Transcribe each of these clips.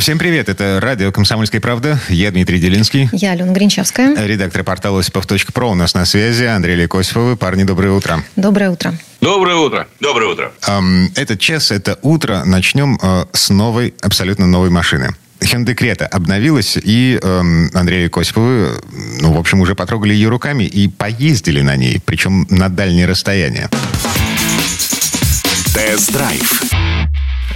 Всем привет, это радио «Комсомольская правда». Я Дмитрий Делинский. Я Алена Гринчевская. Редактор портала осипов.про у нас на связи. Андрей Лекосиповы. Парни, доброе утро. Доброе утро. Доброе утро. Доброе утро. Эм, этот час, это утро. Начнем э, с новой, абсолютно новой машины. Hyundai Creta обновилась, и э, Андрея Косиповы, ну, в общем, уже потрогали ее руками и поездили на ней, причем на дальние расстояния. Тест-драйв.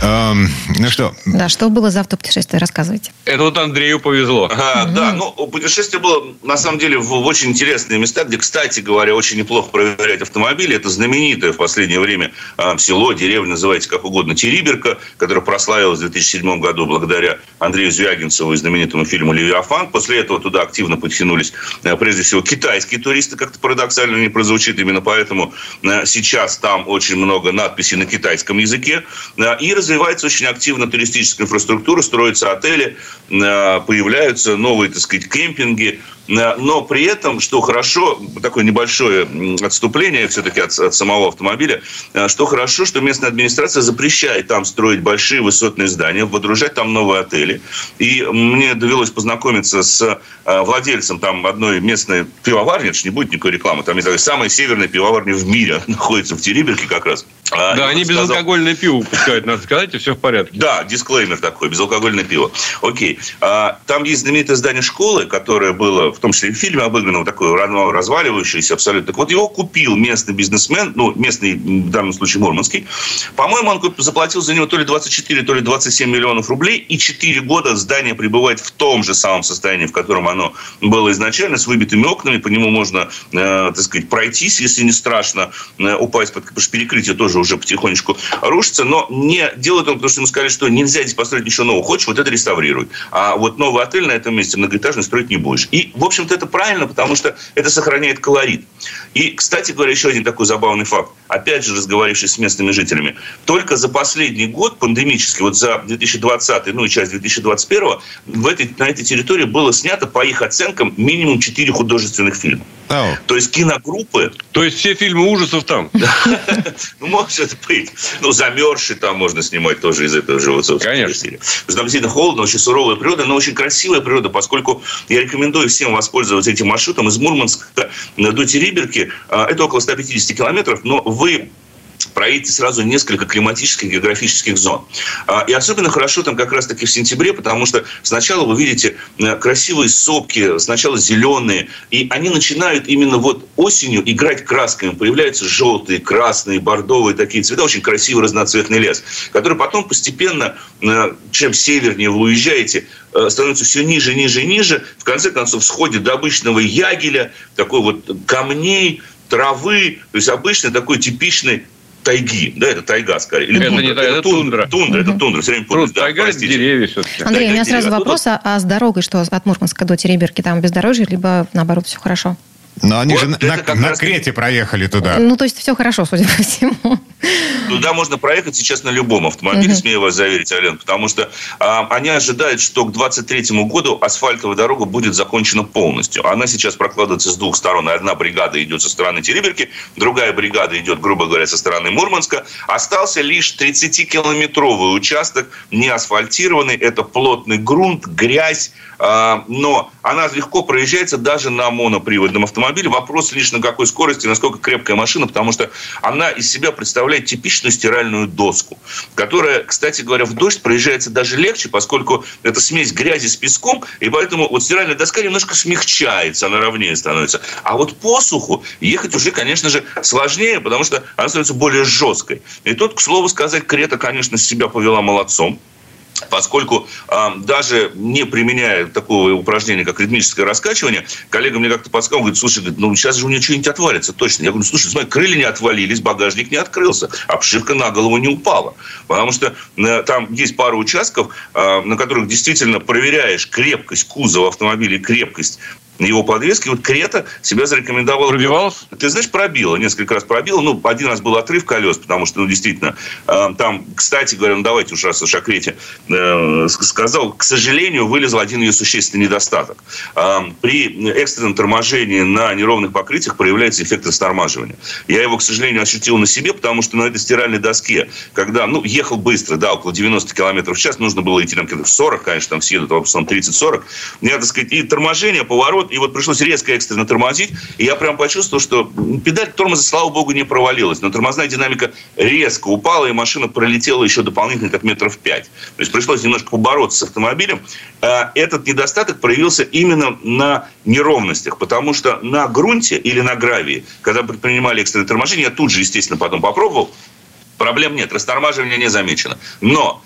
Эм, ну что? Да, что было за автопутешествие, рассказывайте. Это вот Андрею повезло. Ага, Да, ну, путешествие было, на самом деле, в, в очень интересные места, где, кстати говоря, очень неплохо проверять автомобили. Это знаменитое в последнее время э, село, деревня, называйте как угодно, Териберка, которая прославилась в 2007 году благодаря Андрею Звягинцеву и знаменитому фильму «Левиафан». После этого туда активно подтянулись, э, прежде всего, китайские туристы, как-то парадоксально не прозвучит. Именно поэтому э, сейчас там очень много надписей на китайском языке. Э, и развивается очень активно туристическая инфраструктура, строятся отели, э, появляются новые, так сказать, кемпинги. Э, но при этом, что хорошо, такое небольшое отступление все-таки от, от самого автомобиля, э, что хорошо, что местная администрация запрещает там строить большие высотные здания, водружать там новые отели. И мне довелось познакомиться с владельцем там одной местной пивоварни, это же не будет никакой рекламы, там есть самая северная пивоварня в мире, находится в Териберке как раз. А, да, они сказал... безалкогольное пиво выпускают, надо сказать, и все в порядке. Да, дисклеймер такой, безалкогольное пиво. Окей. А, там есть знаменитое здание школы, которое было, в том числе и в фильме обыграно, вот такое разваливающееся абсолютно. Так вот, его купил местный бизнесмен, ну, местный, в данном случае, Мурманский. По-моему, он заплатил за него то ли 24, то ли 27 миллионов рублей, и 4 года здание пребывает в том же самом состоянии, в котором оно было изначально, с выбитыми окнами, по нему можно, э, так сказать, пройтись, если не страшно, э, упасть, под, потому что перекрытие тоже уже потихонечку рушится, но не делают он, потому что ему сказали, что нельзя здесь построить ничего нового. Хочешь, вот это реставрируй. А вот новый отель на этом месте многоэтажный строить не будешь. И, в общем-то, это правильно, потому что это сохраняет колорит. И, кстати говоря, еще один такой забавный факт. Опять же, разговарившись с местными жителями, только за последний год, пандемический, вот за 2020, ну и часть 2021, в этой, на этой территории было снято, по их оценкам, минимум 4 художественных фильма. Oh. То есть киногруппы... То есть все фильмы ужасов там? Ну, может быть. Ну, замерзший там можно снимать тоже из этого вот, Конечно. Там действительно холодно, очень суровая природа, но очень красивая природа, поскольку я рекомендую всем воспользоваться этим маршрутом из Мурманска до Териберки. А, это около 150 километров, но вы проедете сразу несколько климатических географических зон. А, и особенно хорошо там как раз-таки в сентябре, потому что сначала вы видите э, красивые сопки, сначала зеленые, и они начинают именно вот осенью играть красками. Появляются желтые, красные, бордовые такие цвета, очень красивый разноцветный лес, который потом постепенно, э, чем севернее вы уезжаете, э, становится все ниже, ниже, ниже. В конце концов, сходит до обычного ягеля, такой вот камней, травы, то есть обычный такой типичный тайги, да, это тайга скорее. Или это тундра. не это, это тундра. Тундра, угу. это тундра, все время путаюсь. Да, тайга простите. деревья все-таки. Андрей, тайга, у меня сразу деревья. вопрос, а, а с дорогой что, от Мурманска до Тереберки, там бездорожье, либо наоборот все хорошо? Но они вот же на, на Крете проехали туда. Ну, то есть все хорошо, судя по всему. Туда можно проехать сейчас на любом автомобиле, угу. смею вас заверить, Ален, потому что а, они ожидают, что к 2023 году асфальтовая дорога будет закончена полностью. Она сейчас прокладывается с двух сторон. Одна бригада идет со стороны Тереберки, другая бригада идет, грубо говоря, со стороны Мурманска. Остался лишь 30-километровый участок, не асфальтированный. Это плотный грунт, грязь, а, но она легко проезжается даже на моноприводном автомобиле. Вопрос лишь на какой скорости, насколько крепкая машина, потому что она из себя представляет типичную стиральную доску, которая, кстати говоря, в дождь проезжается даже легче, поскольку это смесь грязи с песком, и поэтому вот стиральная доска немножко смягчается, она ровнее становится. А вот по суху ехать уже, конечно же, сложнее, потому что она становится более жесткой. И тут, к слову сказать, Крета, конечно, себя повела молодцом поскольку э, даже не применяя такого упражнения, как ритмическое раскачивание, коллега мне как-то подсказал, говорит, слушай, ну сейчас же у нее что-нибудь отвалится, точно. Я говорю, слушай, смотри, крылья не отвалились, багажник не открылся, обшивка на голову не упала. Потому что э, там есть пара участков, э, на которых действительно проверяешь крепкость кузова автомобиля, крепкость его подвески. Вот Крета себя зарекомендовала. Пробивалась? Ты знаешь, пробила. Несколько раз пробила. Ну, один раз был отрыв колес, потому что, ну, действительно, э, там, кстати говоря, ну, давайте уж раз уж о Крете э, сказал, к сожалению, вылезл один ее существенный недостаток. Э, при экстренном торможении на неровных покрытиях проявляется эффект растормаживания. Я его, к сожалению, ощутил на себе, потому что на этой стиральной доске, когда, ну, ехал быстро, да, около 90 км в час, нужно было идти там в 40, конечно, там все едут, в основном 30-40, я, так сказать, и торможение, поворот, и вот пришлось резко экстренно тормозить, и я прям почувствовал, что педаль тормоза, слава богу, не провалилась, но тормозная динамика резко упала, и машина пролетела еще дополнительно как метров 5. То есть пришлось немножко побороться с автомобилем. А этот недостаток проявился именно на неровностях, потому что на грунте или на гравии, когда предпринимали экстренное торможение, я тут же, естественно, потом попробовал, проблем нет, растормаживания не замечено. Но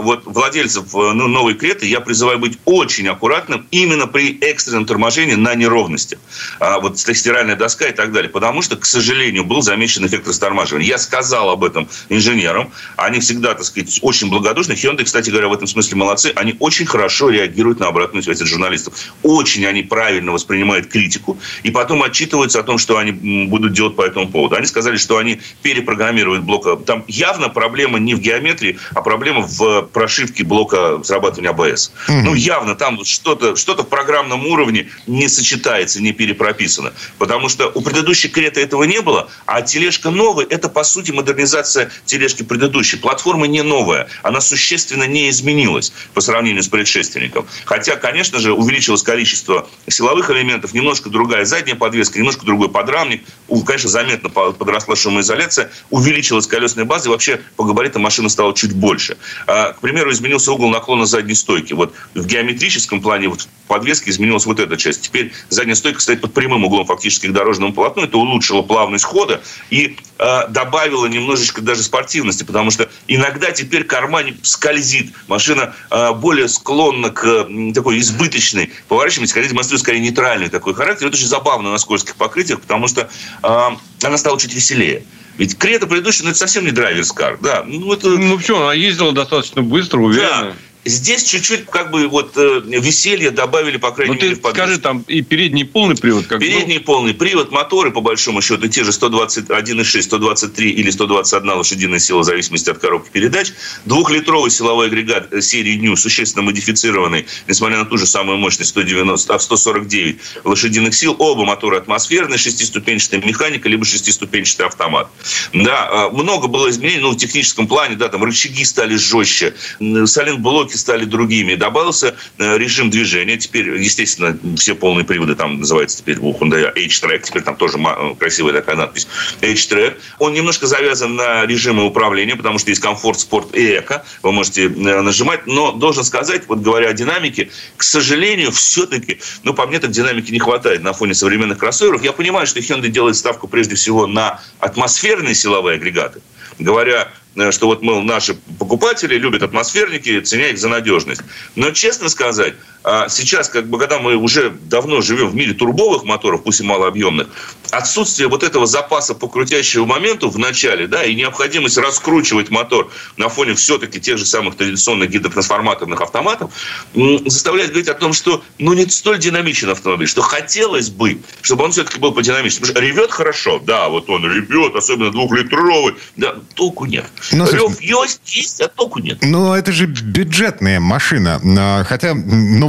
вот владельцев э, ну, новой Креты я призываю быть очень аккуратным именно при экстренном торможении на неровности. А вот стиральная доска и так далее. Потому что, к сожалению, был замечен эффект растормаживания. Я сказал об этом инженерам. Они всегда, так сказать, очень благодушны. Hyundai, кстати говоря, в этом смысле молодцы. Они очень хорошо реагируют на обратную связь от журналистов. Очень они правильно воспринимают критику. И потом отчитываются о том, что они будут делать по этому поводу. Они сказали, что они перепрограммируют блок. Там явно проблема не в геометрии, а проблема в прошивке блока срабатывания АБС. Mm-hmm. Ну, явно там что-то что в программном уровне не сочетается, не перепрописано. Потому что у предыдущей Крета этого не было, а тележка новая – это, по сути, модернизация тележки предыдущей. Платформа не новая, она существенно не изменилась по сравнению с предшественником. Хотя, конечно же, увеличилось количество силовых элементов, немножко другая задняя подвеска, немножко другой подрамник. Конечно, заметно подросла шумоизоляция, увеличилась колесная база, и вообще по габаритам машина стала чуть больше. А, к примеру, изменился угол наклона задней стойки. Вот в геометрическом плане вот в подвеске изменилась вот эта часть. Теперь задняя стойка стоит под прямым углом фактически к дорожному полотну. Это улучшило плавность хода и добавило немножечко даже спортивности, потому что иногда теперь кармане скользит. Машина э, более склонна к э, такой избыточной поворачиваемости, хотя демонстрирует скорее нейтральный такой характер. Это очень забавно на скользких покрытиях, потому что э, она стала чуть веселее. Ведь Крета предыдущая, ну, это совсем не драйверскар. Да, ну, это... ну все, она ездила достаточно быстро, уверенно. Да. Здесь чуть-чуть как бы вот э, веселье добавили, по крайней ну, мере, в подвеске. скажи, там и передний полный привод? Как передний был? полный привод, моторы, по большому счету, те же 121,6, 123 или 121 лошадиная сила, в зависимости от коробки передач. Двухлитровый силовой агрегат серии New, существенно модифицированный, несмотря на ту же самую мощность 190, 149 лошадиных сил. Оба мотора атмосферные, шестиступенчатая механика, либо шестиступенчатый автомат. Да, а, много было изменений, ну, в техническом плане, да, там рычаги стали жестче, сайлент-блоки блоки стали другими. Добавился э, режим движения. Теперь, естественно, все полные приводы там называются теперь у H-Track. Теперь там тоже красивая такая надпись H-Track. Он немножко завязан на режимы управления, потому что есть комфорт, спорт и эко. Вы можете э, нажимать. Но должен сказать, вот говоря о динамике, к сожалению, все-таки, ну, по мне так динамики не хватает на фоне современных кроссоверов. Я понимаю, что Hyundai делает ставку прежде всего на атмосферные силовые агрегаты говоря Э, что вот, мол, наши покупатели любят атмосферники, ценя их за надежность. Но, честно сказать, сейчас, как бы, когда мы уже давно живем в мире турбовых моторов, пусть и малообъемных, отсутствие вот этого запаса по крутящему моменту в начале, да, и необходимость раскручивать мотор на фоне все-таки тех же самых традиционных гидротрансформаторных автоматов, заставляет говорить о том, что, ну, не столь динамичен автомобиль, что хотелось бы, чтобы он все-таки был подинамичным. Потому что ревет хорошо, да, вот он ревет, особенно двухлитровый, да, толку нет. Но, ну, Рев есть, есть, а толку нет. Ну, это же бюджетная машина. А, хотя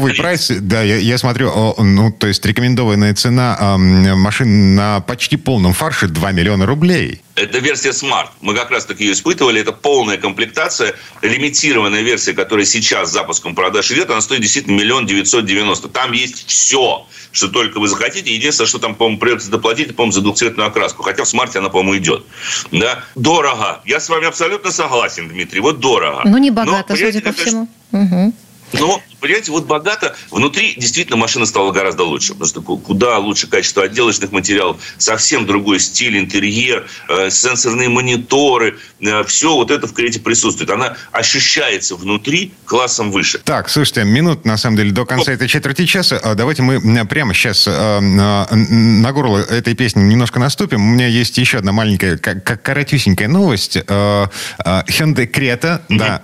новый прайс, да, я, я смотрю, ну, то есть рекомендованная цена машин на почти полном фарше 2 миллиона рублей. Это версия Smart. Мы как раз таки ее испытывали. Это полная комплектация. Лимитированная версия, которая сейчас с запуском продаж идет, она стоит действительно миллион девятьсот девяносто. Там есть все, что только вы захотите. Единственное, что там, по-моему, придется доплатить, по-моему, за двухцветную окраску. Хотя в смарте она, по-моему, идет. Да? Дорого. Я с вами абсолютно согласен, Дмитрий. Вот дорого. Ну, не богато, Но, судя по всему. Угу. Но, понимаете, вот богато. Внутри действительно машина стала гораздо лучше. Просто куда лучше качество отделочных материалов, совсем другой стиль, интерьер, э, сенсорные мониторы. Э, все вот это в Крете присутствует. Она ощущается внутри классом выше. Так, слушайте, минут, на самом деле, до конца этой четверти часа. А давайте мы прямо сейчас э, на горло этой песни немножко наступим. У меня есть еще одна маленькая, как коротюсенькая новость. Hyundai Creta, mm-hmm. да,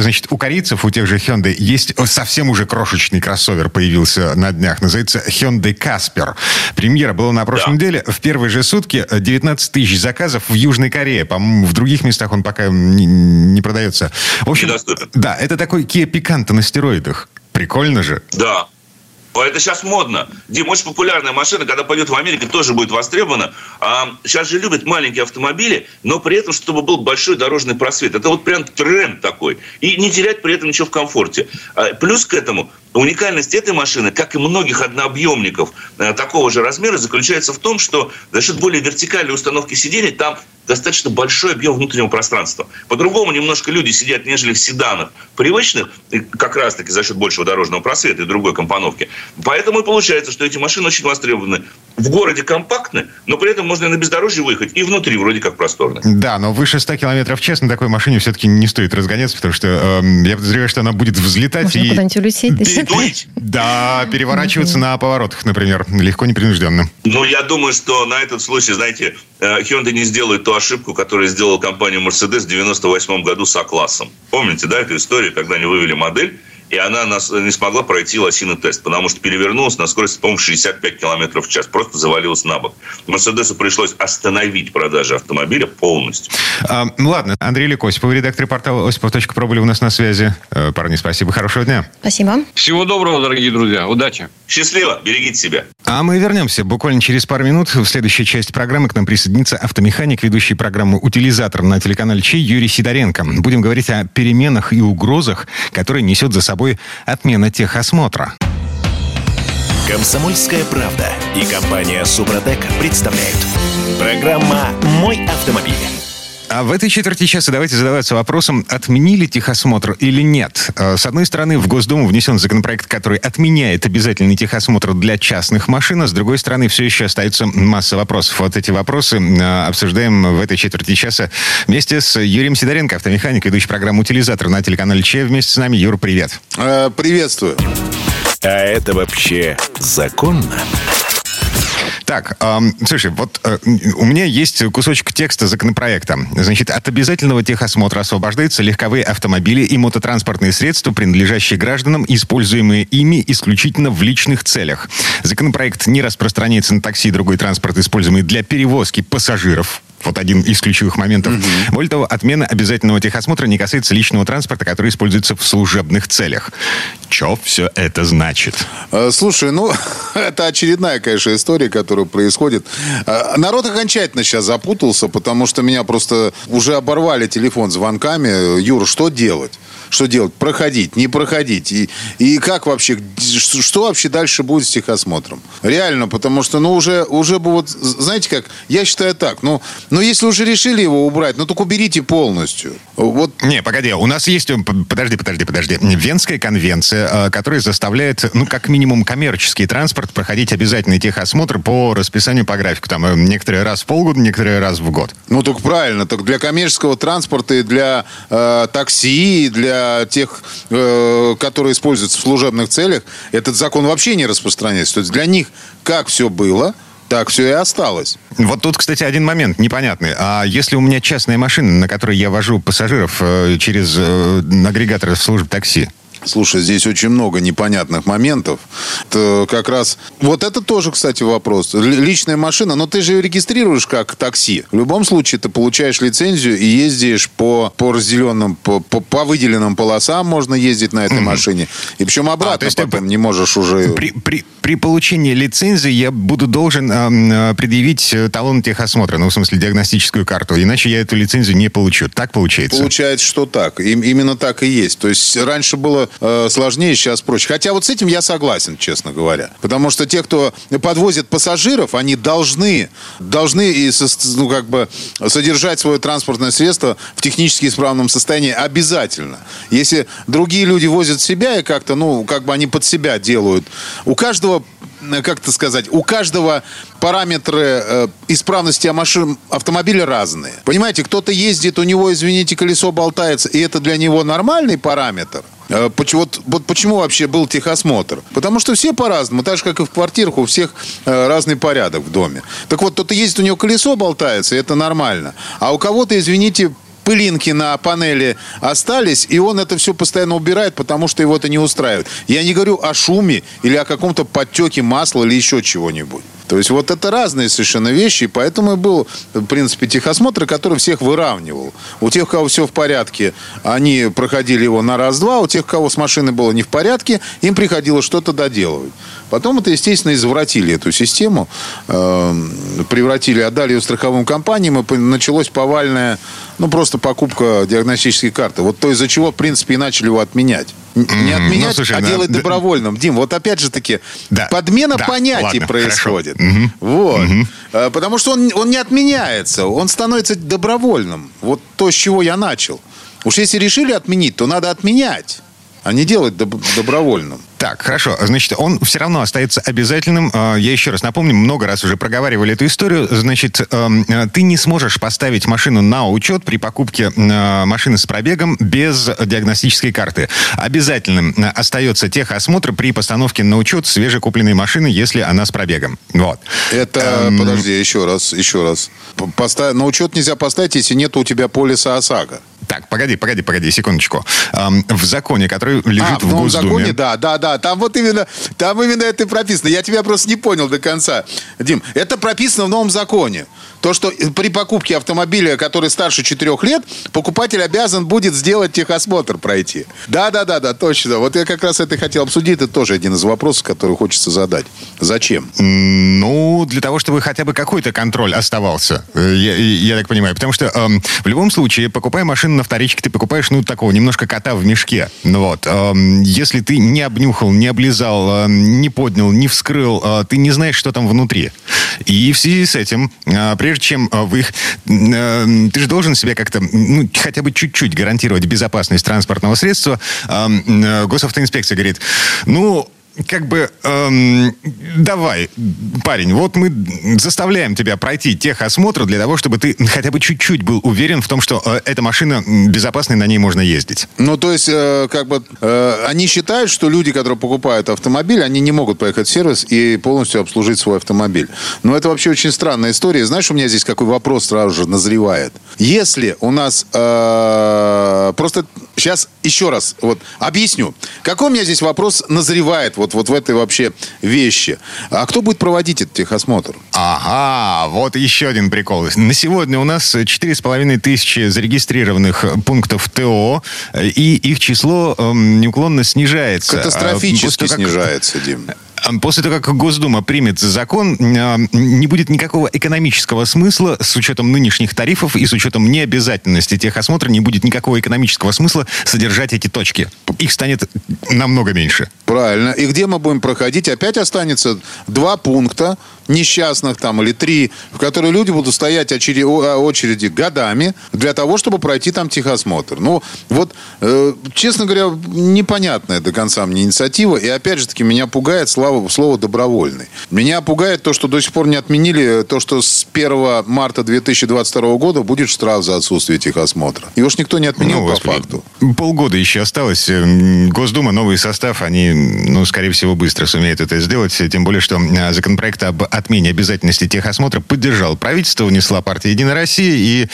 значит, у корейцев, у тех же Hyundai есть есть совсем уже крошечный кроссовер появился на днях. Называется Hyundai Casper. Премьера была на прошлой Да. неделе. В первые же сутки 19 тысяч заказов в Южной Корее. По-моему, в других местах он пока не, не продается. В общем, Недоступен. да, это такой Kia Picanto на стероидах. Прикольно же. Да. Это сейчас модно. Дим, очень популярная машина, когда пойдет в Америку, тоже будет востребована. А, сейчас же любят маленькие автомобили, но при этом, чтобы был большой дорожный просвет. Это вот прям тренд такой. И не терять при этом ничего в комфорте. А, плюс к этому, уникальность этой машины, как и многих однообъемников э, такого же размера, заключается в том, что за счет более вертикальной установки сидений там достаточно большой объем внутреннего пространства. По-другому немножко люди сидят, нежели в седанах привычных, как раз-таки за счет большего дорожного просвета и другой компоновки. Поэтому и получается, что эти машины очень востребованы. В городе компактны, но при этом можно и на бездорожье выехать, и внутри вроде как просторно. Да, но выше 100 километров в час на такой машине все-таки не стоит разгоняться, потому что эм, я подозреваю, что она будет взлетать Можно и... куда-нибудь улететь. да? Передуете? Да, переворачиваться на поворотах, например, легко, непринужденно. Ну, я думаю, что на этот случай, знаете, э, Hyundai не сделает ту ошибку, которую сделала компания Mercedes в 98 году с А-классом. Помните, да, эту историю, когда они вывели модель, и она нас не смогла пройти лосиный тест, потому что перевернулась на скорости, по-моему, 65 километров в час. Просто завалилась на бок. Мерседесу пришлось остановить продажи автомобиля полностью. А, ну ладно, Андрей Лекосипов, редактор портала осипов.про были у нас на связи. Э, парни, спасибо, хорошего дня. Спасибо. Всего доброго, дорогие друзья. Удачи. Счастливо, берегите себя. А мы вернемся буквально через пару минут. В следующей части программы к нам присоединится автомеханик, ведущий программу «Утилизатор» на телеканале Чей Юрий Сидоренко. Будем говорить о переменах и угрозах, которые несет за собой отмена техосмотра. Комсомольская правда и компания Супротек представляют. Программа «Мой автомобиль». А в этой четверти часа давайте задаваться вопросом, отменили техосмотр или нет. Э, С одной стороны, в Госдуму внесен законопроект, который отменяет обязательный техосмотр для частных машин, а с другой стороны, все еще остается масса вопросов. Вот эти вопросы э, обсуждаем в этой четверти часа вместе с Юрием Сидоренко, автомеханик, ведущий программу «Утилизатор» на телеканале Че. Вместе с нами. Юр, привет. Э, Приветствую. А это вообще законно? Так, эм, слушай, вот э, у меня есть кусочек текста законопроекта. Значит, от обязательного техосмотра освобождаются легковые автомобили и мототранспортные средства, принадлежащие гражданам, используемые ими исключительно в личных целях. Законопроект не распространяется на такси и другой транспорт, используемый для перевозки пассажиров. Вот один из ключевых моментов. Более того, отмена обязательного техосмотра не касается личного транспорта, который используется в служебных целях. Че все это значит? Э, Слушай, ну, это очередная, конечно, история, которая происходит. Э, Народ окончательно сейчас запутался, потому что меня просто уже оборвали телефон звонками. Юр, что делать? Что делать? Проходить, не проходить? И, и как вообще, что, вообще дальше будет с техосмотром? Реально, потому что, ну, уже, уже бы вот, знаете как, я считаю так, ну, ну, если уже решили его убрать, ну, так уберите полностью. Вот Не, погоди, у нас есть... э, Подожди, подожди, подожди. Венская конвенция, э, которая заставляет, ну, как минимум, коммерческий транспорт проходить обязательный техосмотр по расписанию по графику. Там э, некоторые раз в полгода, некоторые раз в год. Ну, так правильно. Так для коммерческого транспорта и для э, такси, и для тех, э, которые используются в служебных целях, этот закон вообще не распространяется. То есть для них как все было, так все и осталось. Вот тут, кстати, один момент непонятный. А если у меня частная машина, на которой я вожу пассажиров э, через э, агрегатор служб такси, Слушай, здесь очень много непонятных моментов. Это как раз... Вот это тоже, кстати, вопрос. Личная машина, но ты же ее регистрируешь как такси. В любом случае ты получаешь лицензию и ездишь по, по разделенным, по, по, по выделенным полосам можно ездить на этой машине. И причем обратно А, то есть ты потом не можешь уже... при, при, при получении лицензии я буду должен э, предъявить э, талон техосмотра, ну, в смысле, диагностическую карту, иначе я эту лицензию не получу. Так получается? Получается, что так. Им- именно так и есть. То есть раньше было э, сложнее, сейчас проще. Хотя вот с этим я согласен, честно говоря. Потому что те, кто подвозит пассажиров, они должны, должны и ну, как бы содержать свое транспортное средство в технически исправном состоянии обязательно. Если другие люди возят себя и как-то, ну, как бы они под себя делают, у каждого как это сказать, у каждого параметры э, исправности машин, автомобиля разные. Понимаете, кто-то ездит, у него, извините, колесо болтается, и это для него нормальный параметр. Э, Вот, вот почему вообще был техосмотр? Потому что все по-разному, так же, как и в квартирах, у всех э, разный порядок в доме. Так вот, кто-то ездит, у него колесо болтается, и это нормально. А у кого-то, извините, пылинки на панели остались, и он это все постоянно убирает, потому что его это не устраивает. Я не говорю о шуме или о каком-то подтеке масла или еще чего-нибудь. То есть вот это разные совершенно вещи, и поэтому и был, в принципе, техосмотр, который всех выравнивал. У тех, у кого все в порядке, они проходили его на раз-два, у тех, у кого с машиной было не в порядке, им приходилось что-то доделывать. Потом это, естественно, извратили эту систему, э, превратили, отдали ее страховым компаниям, и началось повальная, ну, просто покупка диагностической карты. Вот то, из-за чего, в принципе, и начали его отменять. Не отменять, ну, слушай, а на... делать добровольным. Дим, вот опять же таки, да. подмена да. понятий Ладно, происходит. Угу. Вот. Угу. Потому что он, он не отменяется, он становится добровольным. Вот то, с чего я начал. Уж если решили отменить, то надо отменять а не делать доб- добровольным. Так, хорошо. Значит, он все равно остается обязательным. А, я еще раз напомню, много раз уже проговаривали эту историю. Значит, эм, ты не сможешь поставить машину на учет при покупке э, машины с пробегом без диагностической карты. Обязательным э, остается техосмотр при постановке на учет свежекупленной машины, если она с пробегом. Вот. Это, эм... подожди, еще раз, еще раз. Постав... На учет нельзя поставить, если нет у тебя полиса ОСАГО. Так, погоди, погоди, погоди, секундочку. Эм, в законе, который лежит а, в, в Госдуме... законе, да, да, да. Там вот именно, там именно это и прописано. Я тебя просто не понял до конца. Дим, это прописано в новом законе. То, что при покупке автомобиля, который старше 4 лет, покупатель обязан будет сделать техосмотр пройти. Да, да, да, да, точно. Вот я как раз это хотел обсудить. Это тоже один из вопросов, который хочется задать. Зачем? Ну, для того, чтобы хотя бы какой-то контроль оставался. Э, я, я так понимаю. Потому что эм, в любом случае, покупая машину на вторичке, ты покупаешь, ну, такого немножко кота в мешке. Ну вот. Эм, если ты не обнюхал, не облизал, э, не поднял, не вскрыл, э, ты не знаешь, что там внутри. И в связи с этим, э, прежде чем э, вы их... Э, ты же должен себе как-то, ну, хотя бы чуть-чуть гарантировать безопасность транспортного средства. Э, госавтоинспекция говорит, ну, как бы, эм, давай, парень, вот мы заставляем тебя пройти техосмотр для того, чтобы ты хотя бы чуть-чуть был уверен в том, что э, эта машина безопасная, на ней можно ездить. Ну, то есть, э, как бы, э, они считают, что люди, которые покупают автомобиль, они не могут поехать в сервис и полностью обслужить свой автомобиль. Но это вообще очень странная история. Знаешь, у меня здесь какой вопрос сразу же назревает. Если у нас... Э, просто сейчас еще раз вот объясню. Какой у меня здесь вопрос назревает? Вот вот, вот в этой вообще вещи. А кто будет проводить этот техосмотр? Ага, вот еще один прикол. На сегодня у нас 4,5 тысячи зарегистрированных пунктов ТО, и их число э, неуклонно снижается. Катастрофически а, снижается, Дим. После того, как Госдума примет закон, а, не будет никакого экономического смысла с учетом нынешних тарифов и с учетом необязательности техосмотра не будет никакого экономического смысла содержать эти точки. Их станет намного меньше. Правильно. И где мы будем проходить? Опять останется два пункта несчастных там или три, в которые люди будут стоять очереди, очереди годами для того, чтобы пройти там техосмотр. Ну, вот, э, честно говоря, непонятная до конца мне инициатива. И опять же таки меня пугает слово, слово «добровольный». Меня пугает то, что до сих пор не отменили то, что с 1 марта 2022 года будет штраф за отсутствие техосмотра. Его ж никто не отменил ну, по господи, факту. Полгода еще осталось. Э, Госдума, новый состав, они, ну, скорее всего, быстро сумеют это сделать. Тем более, что э, законопроект об отмене обязательности техосмотра поддержал правительство, внесла партия «Единая Россия». И,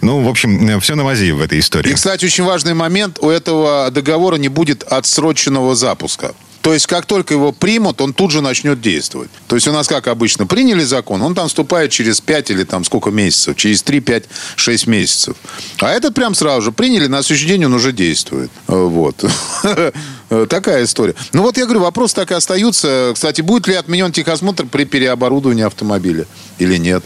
ну, в общем, все на мази в этой истории. И, кстати, очень важный момент. У этого договора не будет отсроченного запуска. То есть, как только его примут, он тут же начнет действовать. То есть, у нас, как обычно, приняли закон, он там вступает через 5 или там сколько месяцев, через 3, 5, 6 месяцев. А этот прям сразу же приняли, на следующий день он уже действует. Э, вот. Такая история. Ну вот я говорю, вопрос так и остаются. Кстати, будет ли отменен техосмотр при переоборудовании автомобиля или нет?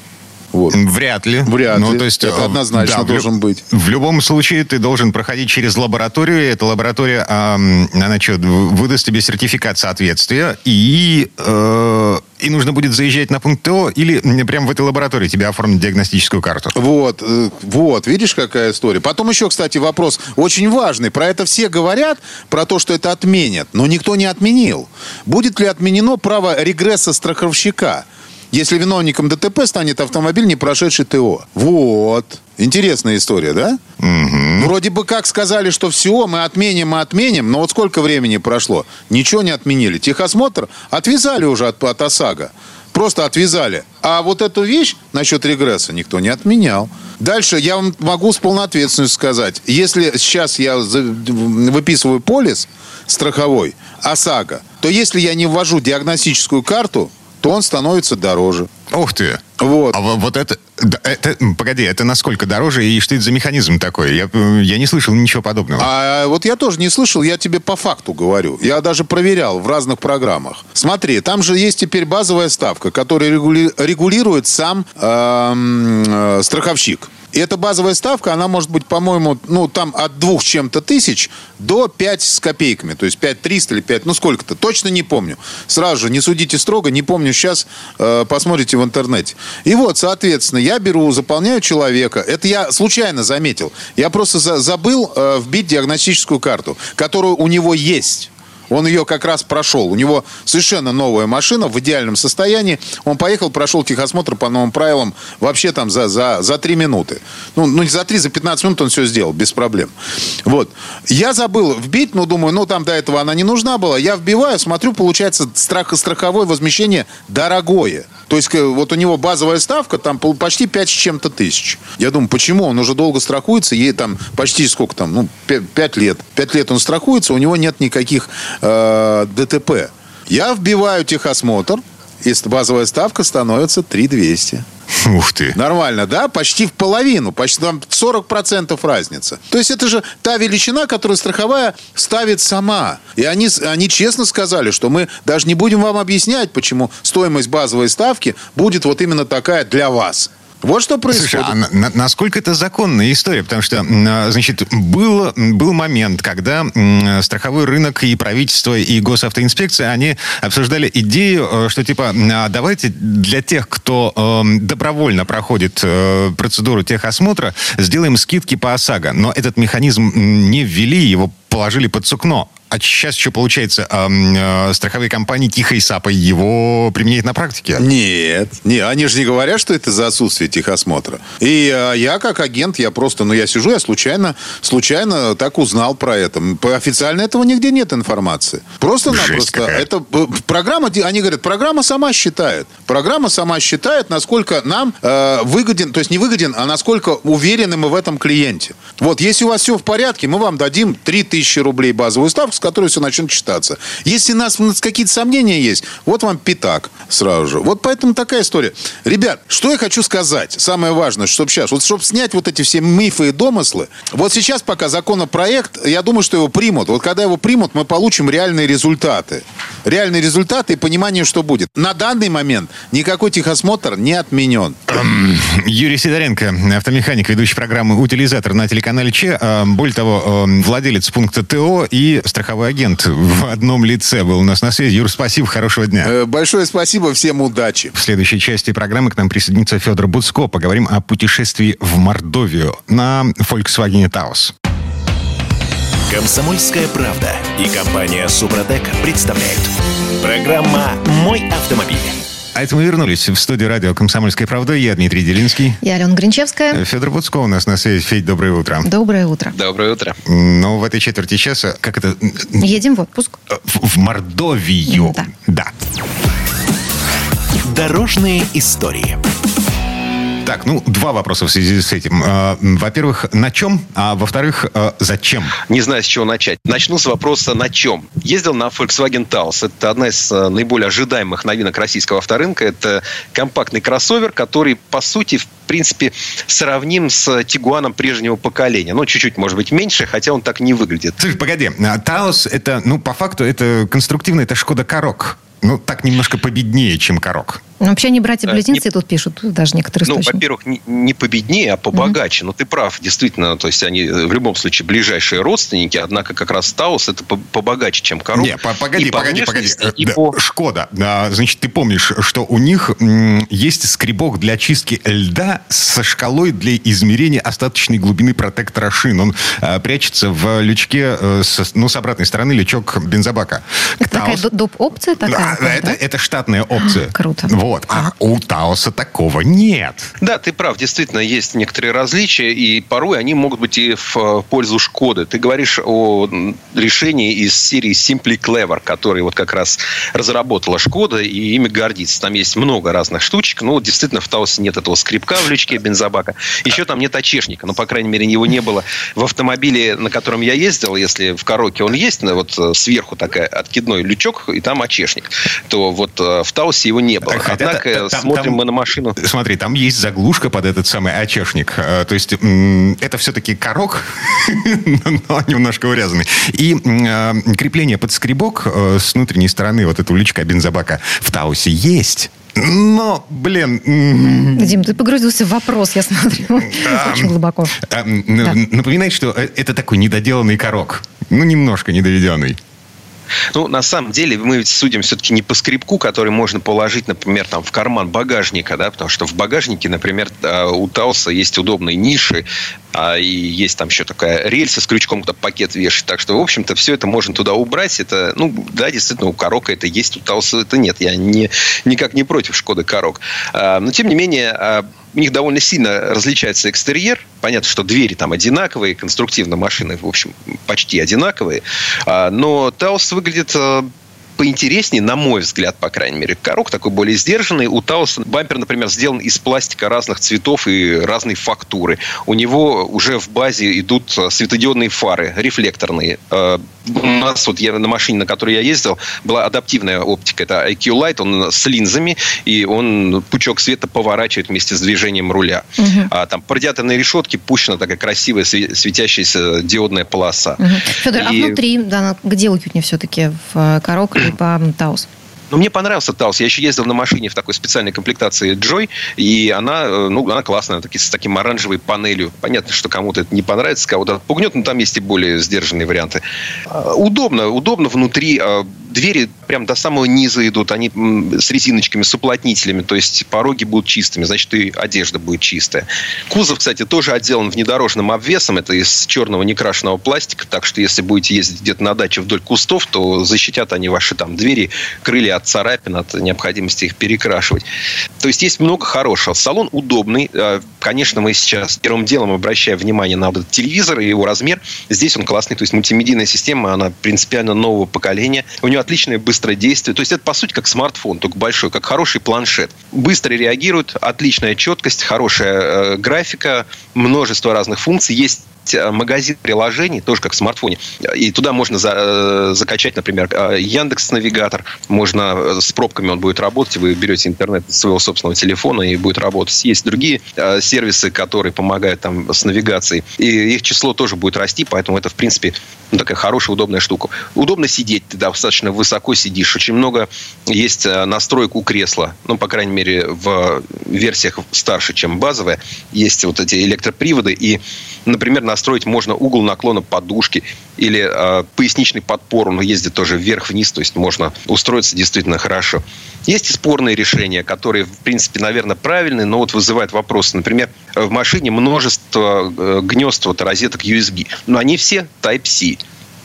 Вот. Вряд ли. Вряд ну, ли. То есть, Это э, однозначно да, должен в, быть. В любом случае ты должен проходить через лабораторию. Эта лаборатория, э, она что, выдаст тебе сертификат соответствия. И, э, и нужно будет заезжать на пункт ТО или прямо в этой лаборатории тебе оформить диагностическую карту. Вот, э, вот, видишь, какая история. Потом еще, кстати, вопрос очень важный. Про это все говорят, про то, что это отменят. Но никто не отменил. Будет ли отменено право регресса страховщика? Если виновником ДТП станет автомобиль, не прошедший ТО. Вот. Интересная история, да? Угу. Вроде бы как сказали, что все, мы отменим, мы отменим, но вот сколько времени прошло? Ничего не отменили. Техосмотр отвязали уже от, от ОСАГО. Просто отвязали. А вот эту вещь насчет регресса никто не отменял. Дальше я вам могу с полной ответственностью сказать. Если сейчас я выписываю полис страховой ОСАГО, то если я не ввожу диагностическую карту, то он становится дороже. Ух ты. Вот. А во- вот это, это... Погоди, это насколько дороже и что это за механизм такой? Я, э, я не слышал ничего подобного. А вот я тоже не слышал, я тебе по факту говорю. Я даже проверял в разных программах. Смотри, там же есть теперь базовая ставка, которая регули- регулирует сам эм, э, страховщик. И эта базовая ставка, она может быть, по-моему, ну, там от двух чем-то тысяч до 5 с копейками. То есть 5 300 или 5, ну, сколько-то. Точно не помню. Сразу же, не судите строго, не помню сейчас, э, посмотрите в интернете. И вот, соответственно, я беру, заполняю человека. Это я случайно заметил. Я просто за- забыл э, вбить диагностическую карту, которую у него есть. Он ее как раз прошел. У него совершенно новая машина в идеальном состоянии. Он поехал, прошел техосмотр по новым правилам вообще там за, за, за 3 минуты. Ну, ну, не за 3, за 15 минут он все сделал, без проблем. Вот. Я забыл вбить, но думаю, ну, там до этого она не нужна была. Я вбиваю, смотрю, получается, страх, страховое возмещение дорогое. То есть, э, вот у него базовая ставка, там почти 5 с чем-то тысяч. Я думаю, почему? Он уже долго страхуется, ей там почти сколько там, ну, 5 лет. 5 лет он страхуется, у него нет никаких э, ДТП. Я вбиваю техосмотр, и базовая ставка становится 3200. Ух ты. Нормально, да? Почти в половину, почти там 40% разница. То есть это же та величина, которую страховая ставит сама. И они, они честно сказали, что мы даже не будем вам объяснять, почему стоимость базовой ставки будет вот именно такая для вас. Вот что происходит. Слушай, а на- на- насколько это законная история? Потому что, а, значит, был, был момент, когда страховой рынок и правительство, и госавтоинспекция, они обсуждали идею, э, что типа, а давайте для тех, кто эм, добровольно проходит э, процедуру техосмотра, сделаем скидки по ОСАГО. Но этот механизм не ввели, его положили под сукно. А сейчас еще, получается, эм, э, страховые компании тихо и сапой его применяют на практике. Нет, не, они же не говорят, что это за отсутствие техосмотра. И а, я как агент, я просто, ну я сижу, я случайно, случайно так узнал про это. По- Официально этого нигде нет информации. Просто-напросто. Это э, программа, они говорят, программа сама считает. Программа сама считает, насколько нам э, выгоден, то есть не выгоден, а насколько уверены мы в этом клиенте. Вот, если у вас все в порядке, мы вам дадим 3000 рублей базовую ставку, которой все начнет читаться. Если у нас какие-то сомнения есть, вот вам пятак сразу же. Вот поэтому такая история. Ребят, что я хочу сказать? Самое важное, чтобы сейчас, вот чтобы снять вот эти все мифы и домыслы, вот сейчас пока законопроект, я думаю, что его примут. Вот когда его примут, мы получим реальные результаты. Реальные результаты и понимание, что будет. На данный момент никакой техосмотр не отменен. Юрий Сидоренко, автомеханик, ведущий программы «Утилизатор» на телеканале Че. А, Более того, э, владелец пункта ТО и страховой агент в одном лице был у нас на связи. Юр, спасибо, хорошего дня. Э, Большое спасибо, всем удачи. В следующей части программы к нам присоединится Федор Буцко. Поговорим о путешествии в Мордовию на Volkswagen Taos. Комсомольская правда и компания Супротек представляют. Программа «Мой автомобиль». А это мы вернулись в студию радио «Комсомольская правда». Я Дмитрий Делинский. Я Алена Гринчевская. Федор Буцко у нас на связи. Федь, доброе утро. Доброе утро. Доброе утро. Но в этой четверти часа, как это, Едем в отпуск. в, в Мордовию. Да. Да. Дорожные истории. Так, ну, два вопроса в связи с этим. Э, Во-первых, на чем? А во-вторых, э, зачем? Не знаю, с чего начать. Начну с вопроса «на чем?». Ездил на Volkswagen Taos. Это одна из э, наиболее ожидаемых новинок российского авторынка. Это компактный кроссовер, который, по сути, в принципе, сравним с Тигуаном прежнего поколения. Ну, чуть-чуть, может быть, меньше, хотя он так не выглядит. Слушай, погоди. Таос, это, ну, по факту, это конструктивно, это Шкода Корок. Ну, так немножко победнее, чем Корок. Ну, Вообще они братья-близнецы не- тут пишут, даже некоторые Ну, во-первых, не, не победнее, а побогаче. Но ты прав, действительно. То есть они э, в любом случае ближайшие родственники. Однако как раз Таус это по- побогаче, чем Корок. Не, по- погоди, И по погоди, погоди. внешности, Э, И да, по Шкода. Значит, ты помнишь, что у них м, есть скребок для чистки льда со шкалой для измерения остаточной глубины протектора шин. Он а, прячется в лючке, э, с, ну, с обратной стороны лючок бензобака. Это такая Таос- до- доп. опция такая? Да, да? это, это штатная опция. Круто. Вот. Вот. А у Таоса такого нет. Да, ты прав. Действительно, есть некоторые различия, и порой они могут быть и в э, пользу Шкоды. Ты говоришь о решении из серии Simply Clever, который вот как раз разработала Шкода, и ими гордится. Там есть много разных штучек. Ну, действительно, в Таусе нет этого скрипка в лючке бензобака. Еще там нет очешника. Ну, по крайней мере, его не было в автомобиле, на котором я ездил. Если в коробке он есть, ну, вот э, сверху такая откидной лючок, и там очешник. То вот э, в Таусе его не было. Хотя Однако та- там- смотрим там- мы на машину. Смотри, там есть заглушка под этот самый очешник. Э, То есть это все-таки корок, но немножко урезанный. И э, крепление под скребок э, с внутренней стороны вот этого лючка бензобака в Таусе есть. Но, блин, Дим, ты погрузился в вопрос, я смотрю. Очень глубоко. напоминает, что это такой недоделанный корок. Ну, немножко недоведенный. Ну, на самом деле, мы ведь судим все-таки не по скребку, который можно положить, например, там, в карман багажника, да, потому что в багажнике, например, э, у Тауса есть удобные ниши, а, и есть там еще такая рельса с крючком, куда пакет вешать. Так что, в общем-то, все это можно туда убрать. Это, ну, да, действительно, у Корока это есть, у Тауса это нет. Я не, никак не против Шкоды Корок. А, но, тем не менее, а, у них довольно сильно различается экстерьер. Понятно, что двери там одинаковые, конструктивно машины, в общем, почти одинаковые. А, Но Таус выглядит э, поинтереснее, на мой взгляд, по крайней мере. Корок такой более сдержанный. У Тауса бампер, например, сделан из пластика разных цветов и разной фактуры. У него уже в базе идут э, светодиодные фары, рефлекторные. Э, У нас вот я на машине, на которой я ездил, была адаптивная оптика. Это IQ Light, он с линзами, и он пучок света поворачивает вместе с движением руля. А там по радиаторной решетке пущена такая красивая све- светящаяся диодная полоса. Федор, а И- внутри, да, где уютнее все-таки? В Корок либо Таус? Ну, мне понравился Таус. Я еще ездил на машине в такой специальной комплектации Joy, и она, э, ну, она классная, таки, с таким оранжевой панелью. Понятно, что кому-то это не понравится, кого-то отпугнет, но там есть и более сдержанные варианты. А, Удобно, удобно внутри. Двери прям до самого низа идут, они с резиночками, с уплотнителями, то есть пороги будут чистыми, значит, и одежда будет чистая. Кузов, кстати, тоже отделан внедорожным обвесом, это из черного некрашенного пластика, так что если будете ездить где-то на даче вдоль кустов, то защитят они ваши там двери, крылья от царапин, от необходимости их перекрашивать. То есть есть много хорошего. Салон удобный. Э, Конечно, мы сейчас первым делом обращаем внимание на этот телевизор и его размер. Здесь он классный, то есть мультимедийная система, она принципиально нового поколения. У нее отличное быстрое действие. То есть это, по сути, как смартфон, только большой, как хороший планшет. Быстро реагирует, отличная четкость, хорошая э, графика, множество разных функций. Есть магазин приложений, тоже как в смартфоне. И туда можно за- э, закачать, например, э, Яндекс Навигатор. Можно э, с пробками он будет работать. Вы берете интернет из своего собственного телефона и будет работать. Есть другие э, сервисы, которые помогают там с навигацией. И их число тоже будет расти, поэтому это, в принципе, ну, такая хорошая, удобная штука. Удобно сидеть, ты достаточно высоко сидишь. Очень много есть э, настроек у кресла. Ну, по крайней мере, в версиях старше, чем базовая. Есть вот эти электроприводы. И, например, настроить можно угол наклона подушки или э, поясничный подпор. Он ездит тоже вверх-вниз, то есть можно устроиться действительно хорошо. Есть и спорные решения, которые, в принципе, наверное, правильные, но вот вызывают вопросы. Например, в машине множество э, гнезд, вот, розеток USB. Но они все Type-C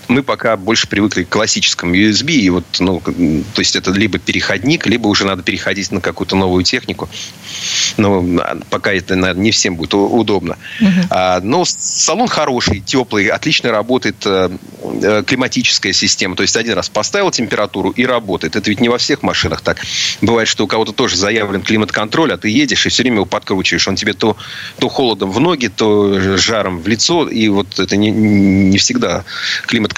мы пока больше привыкли к классическому USB, и вот, ну, то есть это либо переходник, либо уже надо переходить на какую-то новую технику. Но а, пока это, наверное, не всем будет удобно. А, но салон хороший, теплый, отлично работает э, э, климатическая система. То есть один раз поставил температуру и работает. Это ведь не во всех машинах так. Бывает, что у кого-то тоже заявлен климат-контроль, а ты едешь и все время его подкручиваешь. Он тебе то, то холодом в ноги, то жаром в лицо. И вот это не, не всегда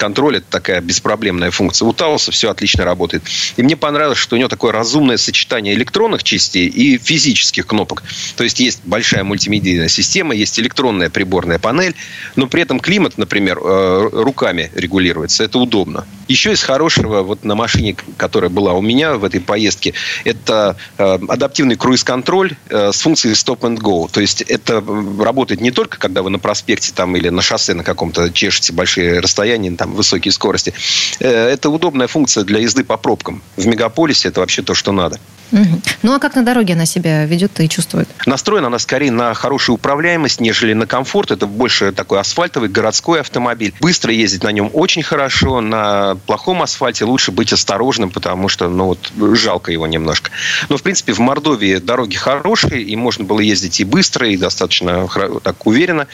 климат-контроль. Это такая беспроблемная функция. У Тауса все отлично работает. И мне понравилось, что у него такое разумное сочетание электронных частей и физических кнопок. То есть есть большая мультимедийная система, есть электронная приборная панель, но при этом климат, например, э, руками регулируется. Это удобно. Еще из хорошего, вот на машине, которая была у меня в этой поездке, это э, адаптивный круиз-контроль э, с функцией stop and go. То есть это работает не только, когда вы на проспекте там или на шоссе на каком-то чешете большие расстояния, там высокие скорости. Э, это удобная функция для езды по пробкам. В мегаполисе это вообще то, что надо. Ну, а как на дороге она себя ведет и чувствует? Настроена она скорее на хорошую управляемость, нежели на комфорт. Это больше такой асфальтовый городской автомобиль. Быстро ездить на нем очень хорошо. На плохом асфальте лучше быть осторожным, потому что, ну вот, жалко его немножко. Но, в принципе, в Мордовии дороги хорошие, и можно было ездить и быстро, и достаточно так уверенно.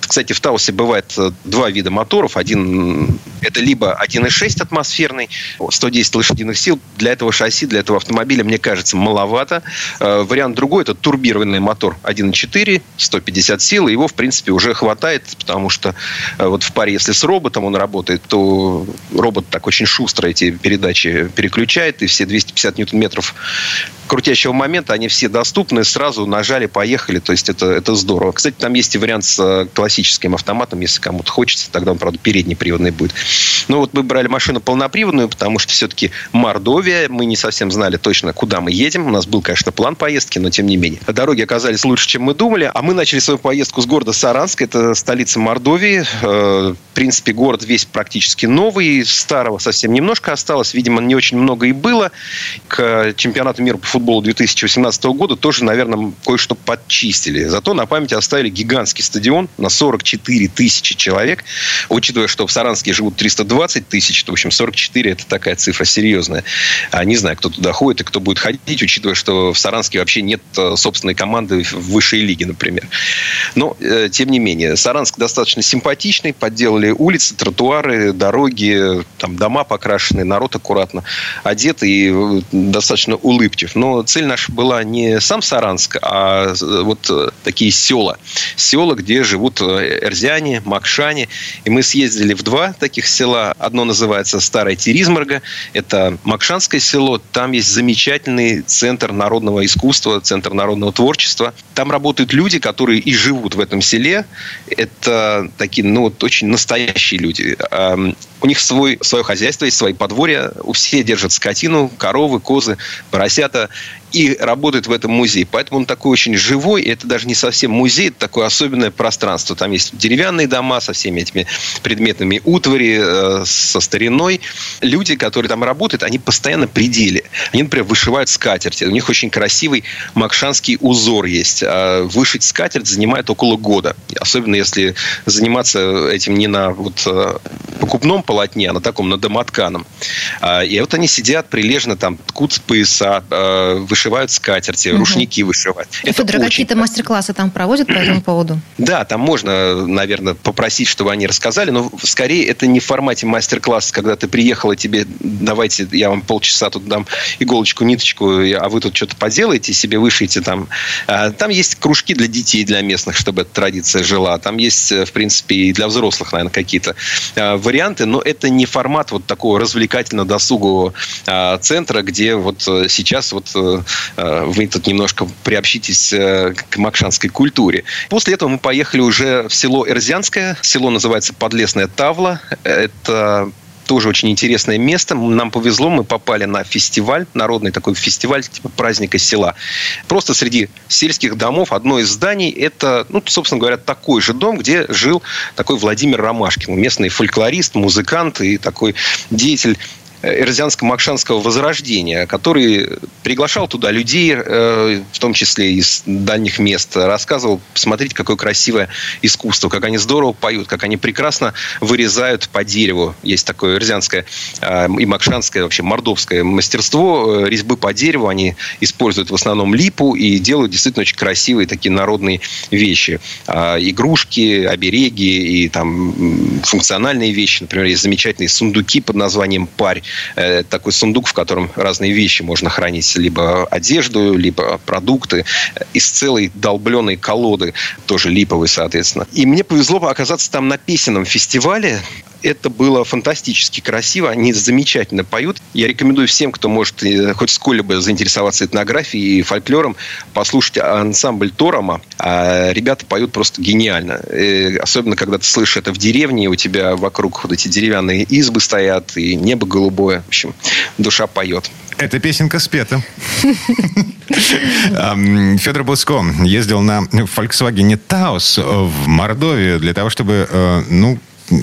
Кстати, в Таусе бывает э, два вида моторов. Один это либо 1,6 атмосферный, 110 лошадиных сил. Для этого шасси, для этого автомобиля, мне кажется, маловато. Э, Вариант другой – это турбированный мотор 1,4, 150 сил. Его, в принципе, уже хватает, потому что э, вот в паре, если с роботом он работает, то робот так очень шустро эти передачи переключает, и все 250 ньютон-метров крутящего момента, они все доступны, сразу нажали, поехали, то есть это, это здорово. Кстати, там есть и вариант с э, классическим автоматом, если кому-то хочется, тогда он, правда, передний приводный будет. Но вот мы брали машину полноприводную, потому что все-таки Мордовия, мы не совсем знали точно, куда мы едем, у нас был, конечно, план поездки, но тем не менее. Дороги оказались лучше, чем мы думали, а мы начали свою поездку с города Саранск, это столица Мордовии, Э, в принципе, город весь практически новый, старого совсем немножко осталось, видимо, не очень много и было. К чемпионату мира по футболу 2018 года тоже, наверное, кое-что подчистили. Зато на память оставили гигантский стадион на 44 тысячи человек. Учитывая, что в Саранске живут 320 тысяч, то, в общем, 44 – это такая цифра серьезная. А не знаю, кто туда ходит и кто будет ходить, учитывая, что в Саранске вообще нет э, собственной команды в высшей лиге, например. Но, э, тем не менее, Саранск достаточно симпатичный, подделали улицы, тротуары, дороги, там дома покрашены, народ аккуратно одет и э, достаточно улыбчив. Но цель наша была не сам Саранск, а э, вот э, такие села. Села, где живут э, эрзяне, макшане. И мы съездили в два таких села. Одно называется Старая Теризморга. Это Макшанское село. Там есть замечательный центр народного искусства, центр народного творчества. Там работают люди, которые и живут в этом селе. Это такие, ну, вот очень настоящие люди. Ам, У них свой, свое хозяйство есть, свои подворья. У все держат скотину, коровы, козы, поросята. И работают в этом музее. Поэтому он такой очень живой. И это даже не совсем музей, это такое особенное пространство. Там есть деревянные дома со всеми этими предметами утвари, э, со стариной. Люди, которые там работают, они постоянно при. Они, например, вышивают скатерти. У них очень красивый макшанский узор есть. А Вышить скатерть занимает около года. Особенно если заниматься этим не на вот, э, покупном полотне, а на таком, на домотканом. А, И вот они сидят прилежно, там, ткут пояса, э, вышивают скатерти, рушники вышивают. Это Федор, какие-то мастер-классы там проводят по этому поводу? да, там можно, наверное, попросить, чтобы они рассказали, но скорее это не в формате мастер-класса, когда ты приехал и тебе давайте я вам полчаса тут дам иголочку, ниточку, а вы тут что-то поделаете, себе вышьете там. А, Там есть кружки для детей, для местных, чтобы эта традиция жила. Там есть, э, в принципе, и для взрослых, наверное, какие-то а, варианты, но это не формат вот такого развлекательно-досугового а, центра, где вот э, сейчас вот э, э, вы тут немножко приобщитесь э, к макшанской культуре. После этого мы поехали уже в село Эрзянское. Село называется Подлесная Тавла. Это тоже очень интересное место. Нам повезло, мы попали на фестиваль, народный такой фестиваль, типа праздника села. Просто среди сельских домов одно из зданий, это, ну, собственно говоря, такой же дом, где жил такой Владимир Ромашкин, местный фольклорист, музыкант и такой деятель Эрзянско-Макшанского возрождения, который приглашал туда людей, э, в том числе из дальних мест, рассказывал, посмотрите, какое красивое искусство, как они здорово поют, как они прекрасно вырезают по дереву. Есть такое эрзянское э, и макшанское, вообще мордовское мастерство э, резьбы по дереву. Они используют в основном липу и делают действительно очень красивые такие народные вещи. А, Игрушки, обереги и там функциональные вещи. Например, есть замечательные сундуки под названием «Парь». Э, Такой сундук, в котором разные вещи можно хранить. Либо одежду, либо продукты. Из целой долбленной колоды, тоже липовой, соответственно. И мне повезло оказаться там на песенном фестивале. Это было фантастически красиво. Они замечательно поют. Я рекомендую всем, кто может э, хоть сколь-либо заинтересоваться этнографией и фольклором, послушать ансамбль Торома. А ребята поют просто гениально. Э, Особенно, когда ты слышишь это в деревне, и у тебя вокруг вот эти деревянные избы стоят, и небо голубое. В общем, душа поет. Эта песенка спета. Федор Буско ездил на Volkswagen Taos в Мордовию для того, чтобы, э, ну,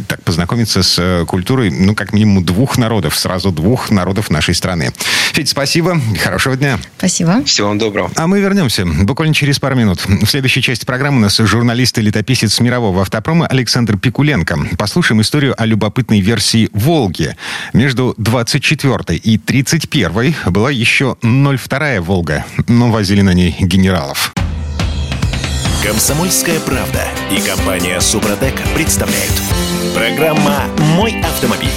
так познакомиться с э, культурой, ну, как минимум двух народов, сразу двух народов нашей страны. Федь, спасибо, хорошего дня. Спасибо. Всего вам доброго. А мы вернемся буквально через пару минут. В следующей части программы у нас журналист и летописец мирового автопрома Александр Пикуленко. Послушаем историю о любопытной версии «Волги». Между 24 и 31 была еще 02 «Волга», но возили на ней генералов. Комсомольская правда и компания Супротек представляют. Программа «Мой автомобиль».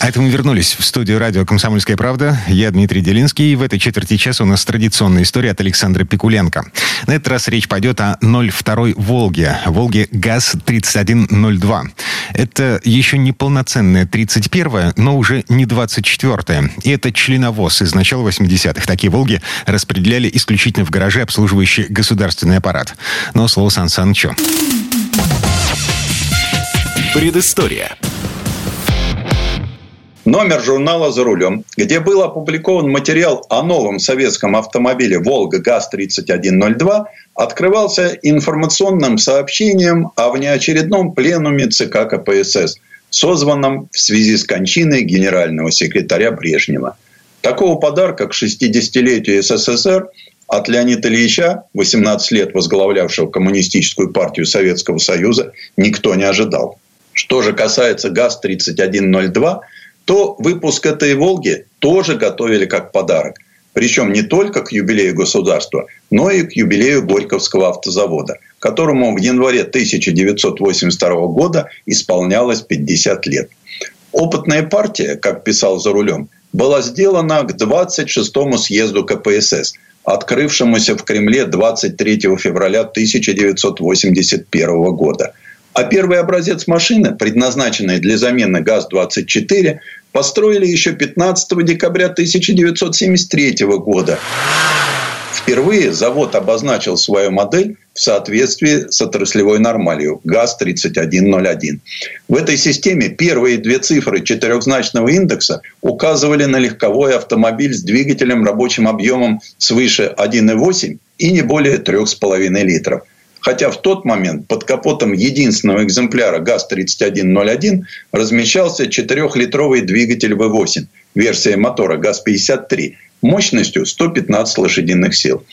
А это мы вернулись в студию радио «Комсомольская правда». Я Дмитрий Делинский, и в этой четверти часа у нас традиционная история от Александра Пикуленко. На этот раз речь пойдет о 02-й «Волге», «Волге ГАЗ-3102». Это еще не полноценная 31-я, но уже не 24-я. И это членовоз из начала 80-х. Такие «Волги» распределяли исключительно в гараже, обслуживающие государственный аппарат. Но слово Сан Санычу. Предыстория. Номер журнала «За рулем», где был опубликован материал о новом советском автомобиле «Волга ГАЗ-3102», открывался информационным сообщением о внеочередном пленуме ЦК КПСС, созванном в связи с кончиной генерального секретаря Брежнева. Такого подарка к 60-летию СССР от Леонида Ильича, 18 лет возглавлявшего Коммунистическую партию Советского Союза, никто не ожидал. Что же касается ГАЗ-3102, то выпуск этой «Волги» тоже готовили как подарок. Причем не только к юбилею государства, но и к юбилею Горьковского автозавода, которому в январе 1982 года исполнялось 50 лет. Опытная партия, как писал за рулем, была сделана к 26-му съезду КПСС, открывшемуся в Кремле 23 февраля 1981 года. А первый образец машины, предназначенный для замены ГАЗ-24, построили еще 15 декабря 1973 года. Впервые завод обозначил свою модель в соответствии с отраслевой нормалью ГАЗ-3101. В этой системе первые две цифры четырехзначного индекса указывали на легковой автомобиль с двигателем рабочим объемом свыше 1,8 и не более 3,5 литров – Хотя в тот момент под капотом единственного экземпляра ГАЗ-3101 размещался 4-литровый двигатель V8, версия мотора ГАЗ-53, мощностью 115 лошадиных сил.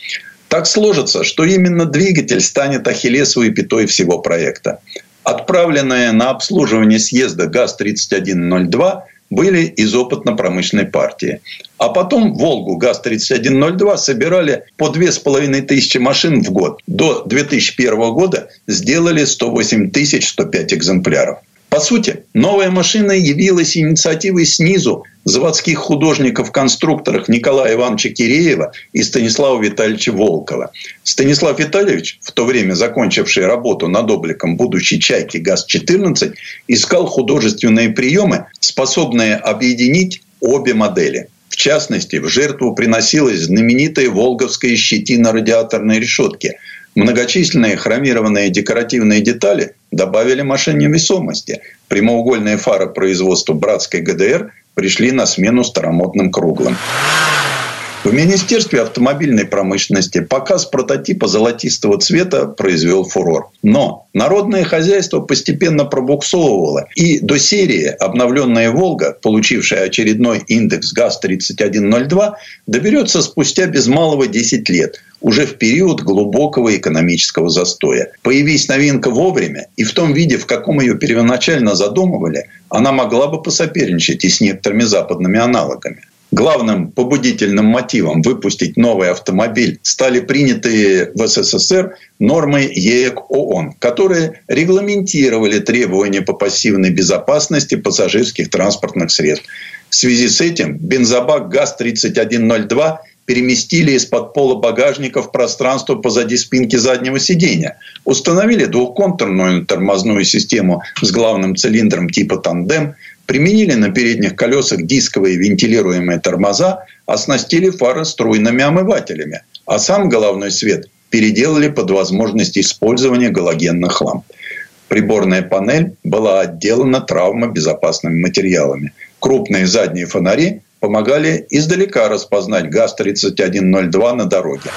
Так сложится, что именно двигатель станет ахиллесовой пятой всего проекта. Отправленная на обслуживание съезда ГАЗ-3102 были из опытно-промышленной партии. А потом «Волгу» ГАЗ-3102 собирали по 2500 машин в год. До 2001 года сделали 108 105 экземпляров. По сути, новая машина явилась инициативой снизу заводских художников-конструкторов Николая Ивановича Киреева и Станислава Витальевича Волкова. Станислав Витальевич, в то время закончивший работу над обликом будущей «Чайки ГАЗ-14», искал художественные приемы, способные объединить обе модели. В частности, в жертву приносилась знаменитая волговская щетина радиаторной решетки – Многочисленные хромированные декоративные детали добавили машине весомости. Прямоугольные фары производства братской ГДР пришли на смену старомодным круглым. В Министерстве автомобильной промышленности показ прототипа золотистого цвета произвел фурор. Но народное хозяйство постепенно пробуксовывало. И до серии обновленная «Волга», получившая очередной индекс ГАЗ-3102, доберется спустя без малого 10 лет уже в период глубокого экономического застоя. Появись новинка вовремя и в том виде, в каком ее первоначально задумывали, она могла бы посоперничать и с некоторыми западными аналогами. Главным побудительным мотивом выпустить новый автомобиль стали принятые в СССР нормы ЕЭК ООН, которые регламентировали требования по пассивной безопасности пассажирских транспортных средств. В связи с этим бензобак ГАЗ-3102 переместили из-под пола багажника в пространство позади спинки заднего сидения. Установили двухконтурную тормозную систему с главным цилиндром типа «Тандем», применили на передних колесах дисковые вентилируемые тормоза, оснастили фары струйными омывателями, а сам головной свет переделали под возможность использования галогенных ламп. Приборная панель была отделана травмобезопасными материалами. Крупные задние фонари помогали издалека распознать ГАЗ-3102 на дороге.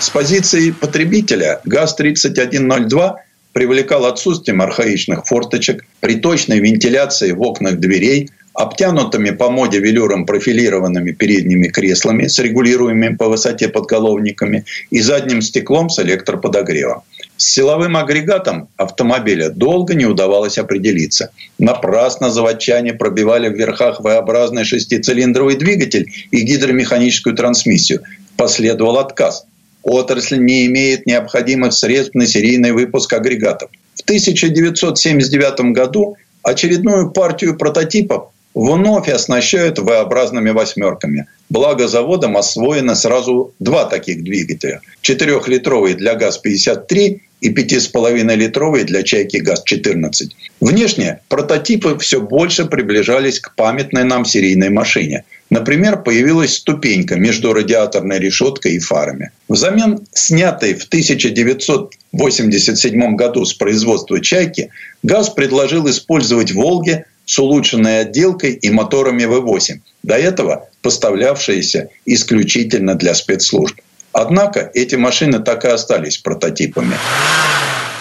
С позиции потребителя ГАЗ-3102 привлекал отсутствием архаичных форточек, приточной вентиляции в окнах дверей, обтянутыми по моде велюром профилированными передними креслами с регулируемыми по высоте подголовниками и задним стеклом с электроподогревом. С силовым агрегатом автомобиля долго не удавалось определиться. Напрасно заводчане пробивали в верхах V-образный шестицилиндровый двигатель и гидромеханическую трансмиссию. Последовал отказ. Отрасль не имеет необходимых средств на серийный выпуск агрегатов. В 1979 году очередную партию прототипов вновь оснащают V-образными восьмерками. Благо заводом освоено сразу два таких двигателя. Четырехлитровый для ГАЗ-53 и 5,5-литровый для «Чайки ГАЗ-14». Внешне прототипы все больше приближались к памятной нам серийной машине. Например, появилась ступенька между радиаторной решеткой и фарами. Взамен снятой в 1987 году с производства «Чайки» ГАЗ предложил использовать «Волги» с улучшенной отделкой и моторами V8, до этого поставлявшиеся исключительно для спецслужб. Однако эти машины так и остались прототипами.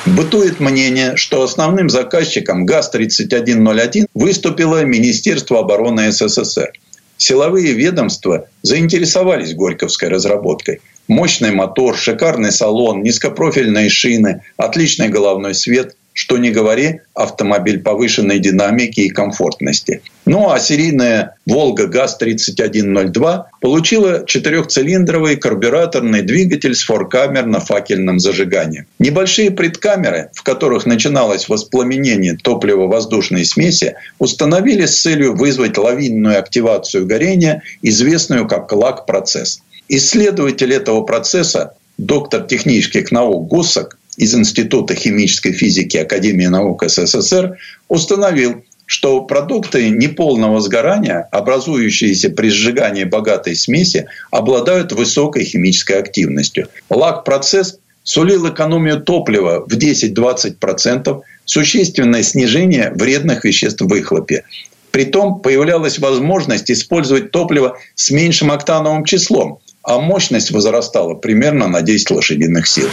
Бытует мнение, что основным заказчиком ГАЗ-3101 выступило Министерство обороны СССР. Силовые ведомства заинтересовались Горьковской разработкой. Мощный мотор, шикарный салон, низкопрофильные шины, отличный головной свет – что не говори, автомобиль повышенной динамики и комфортности. Ну а серийная «Волга ГАЗ-3102» получила четырехцилиндровый карбюраторный двигатель с форкамерно-факельным зажиганием. Небольшие предкамеры, в которых начиналось воспламенение топливо-воздушной смеси, установили с целью вызвать лавинную активацию горения, известную как лак-процесс. Исследователь этого процесса, доктор технических наук Гусак, из Института химической физики Академии наук СССР установил, что продукты неполного сгорания, образующиеся при сжигании богатой смеси, обладают высокой химической активностью. Лак-процесс сулил экономию топлива в 10-20%, существенное снижение вредных веществ в выхлопе. Притом появлялась возможность использовать топливо с меньшим октановым числом, а мощность возрастала примерно на 10 лошадиных сил.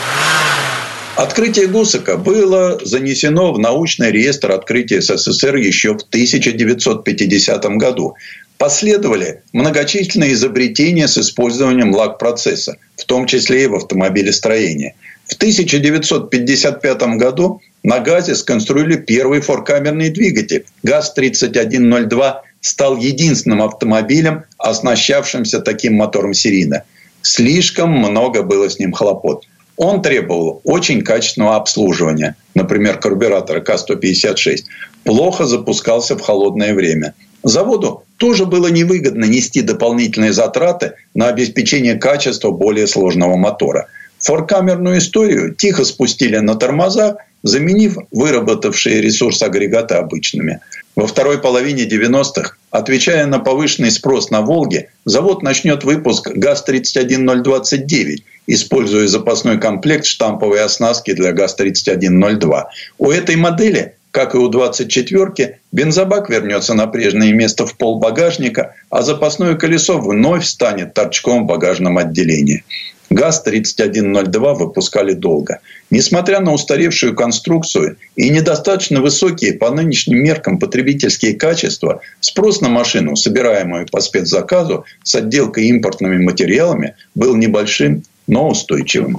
Открытие Гусака было занесено в научный реестр открытия СССР еще в 1950 году. Последовали многочисленные изобретения с использованием лак-процесса, в том числе и в автомобилестроении. В 1955 году на ГАЗе сконструировали первый форкамерный двигатель. ГАЗ-3102 стал единственным автомобилем, оснащавшимся таким мотором серийно. Слишком много было с ним хлопот. Он требовал очень качественного обслуживания. Например, карбюратор К-156 плохо запускался в холодное время. Заводу тоже было невыгодно нести дополнительные затраты на обеспечение качества более сложного мотора. Форкамерную историю тихо спустили на тормозах, заменив выработавшие ресурс агрегата обычными. Во второй половине 90-х, отвечая на повышенный спрос на «Волге», завод начнет выпуск ГАЗ-31029, используя запасной комплект штамповой оснастки для ГАЗ-3102. У этой модели как и у 24-ки, бензобак вернется на прежнее место в пол багажника, а запасное колесо вновь станет торчком в багажном отделении. ГАЗ-3102 выпускали долго. Несмотря на устаревшую конструкцию и недостаточно высокие по нынешним меркам потребительские качества, спрос на машину, собираемую по спецзаказу с отделкой импортными материалами, был небольшим но устойчивым.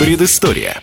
Предыстория.